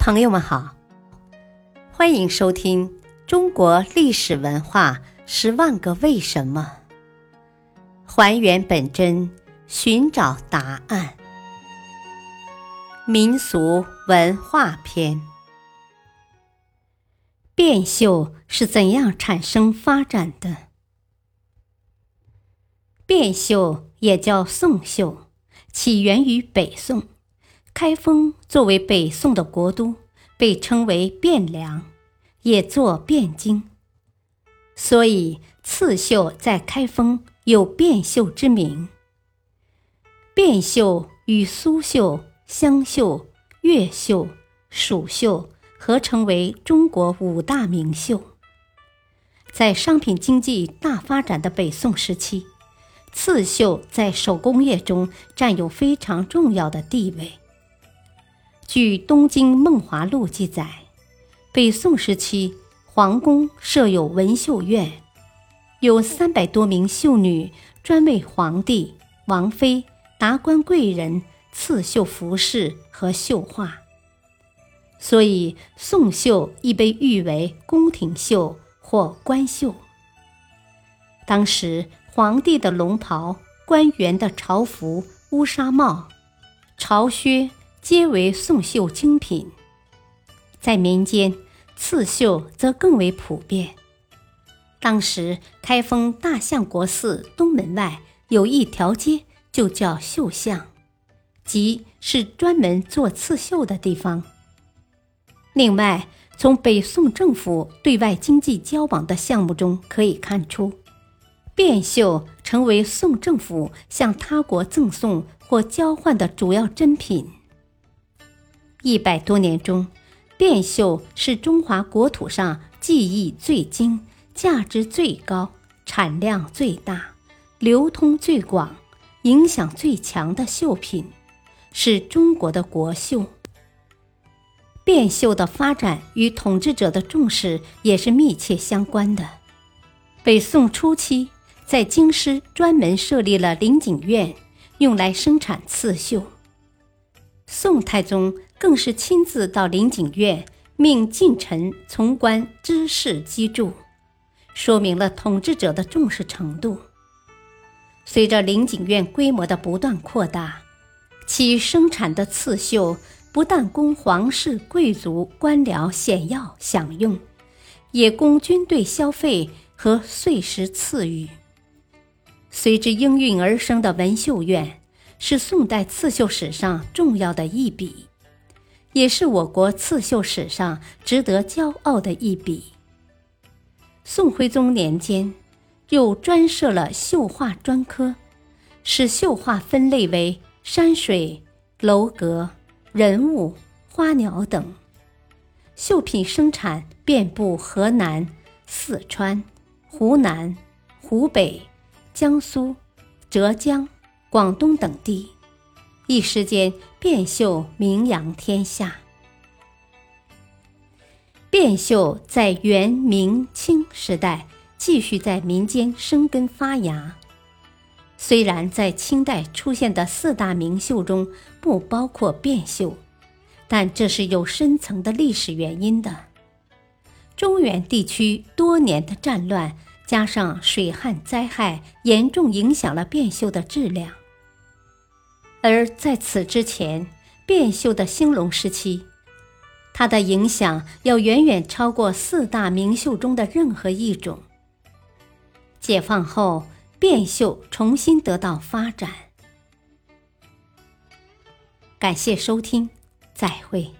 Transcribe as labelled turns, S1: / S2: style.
S1: 朋友们好，欢迎收听《中国历史文化十万个为什么》，还原本真，寻找答案。民俗文化篇：变绣是怎样产生发展的？变绣也叫宋绣，起源于北宋。开封作为北宋的国都，被称为汴梁，也作汴京，所以刺绣在开封有汴绣之名。汴绣与苏绣、湘绣、粤绣、蜀绣合称为中国五大名绣。在商品经济大发展的北宋时期，刺绣在手工业中占有非常重要的地位。据《东京梦华录》记载，北宋时期，皇宫设有文绣院，有三百多名绣女，专为皇帝、王妃、达官贵人刺绣服饰和绣画。所以，宋绣亦被誉为宫廷绣或官绣。当时，皇帝的龙袍、官员的朝服、乌纱帽、朝靴。皆为宋绣精品，在民间，刺绣则更为普遍。当时，开封大相国寺东门外有一条街，就叫绣巷，即是专门做刺绣的地方。另外，从北宋政府对外经济交往的项目中可以看出，汴绣成为宋政府向他国赠送或交换的主要珍品。一百多年中，汴绣是中华国土上技艺最精、价值最高、产量最大、流通最广、影响最强的绣品，是中国的国绣。汴绣的发展与统治者的重视也是密切相关的。北宋初期，在京师专门设立了灵景院，用来生产刺绣。宋太宗更是亲自到林景院，命近臣从官知事机筑，说明了统治者的重视程度。随着林景院规模的不断扩大，其生产的刺绣不但供皇室、贵族、官僚、显要享用，也供军队消费和岁时赐予。随之应运而生的文绣院。是宋代刺绣史上重要的一笔，也是我国刺绣史上值得骄傲的一笔。宋徽宗年间，又专设了绣画专科，使绣画分类为山水、楼阁、人物、花鸟等。绣品生产遍布河南、四川、湖南、湖北、江苏、浙江。广东等地，一时间汴绣名扬天下。汴绣在元、明、清时代继续在民间生根发芽。虽然在清代出现的四大名绣中不包括汴绣，但这是有深层的历史原因的。中原地区多年的战乱，加上水旱灾害，严重影响了汴绣的质量。而在此之前，汴绣的兴隆时期，它的影响要远远超过四大名绣中的任何一种。解放后，汴绣重新得到发展。感谢收听，再会。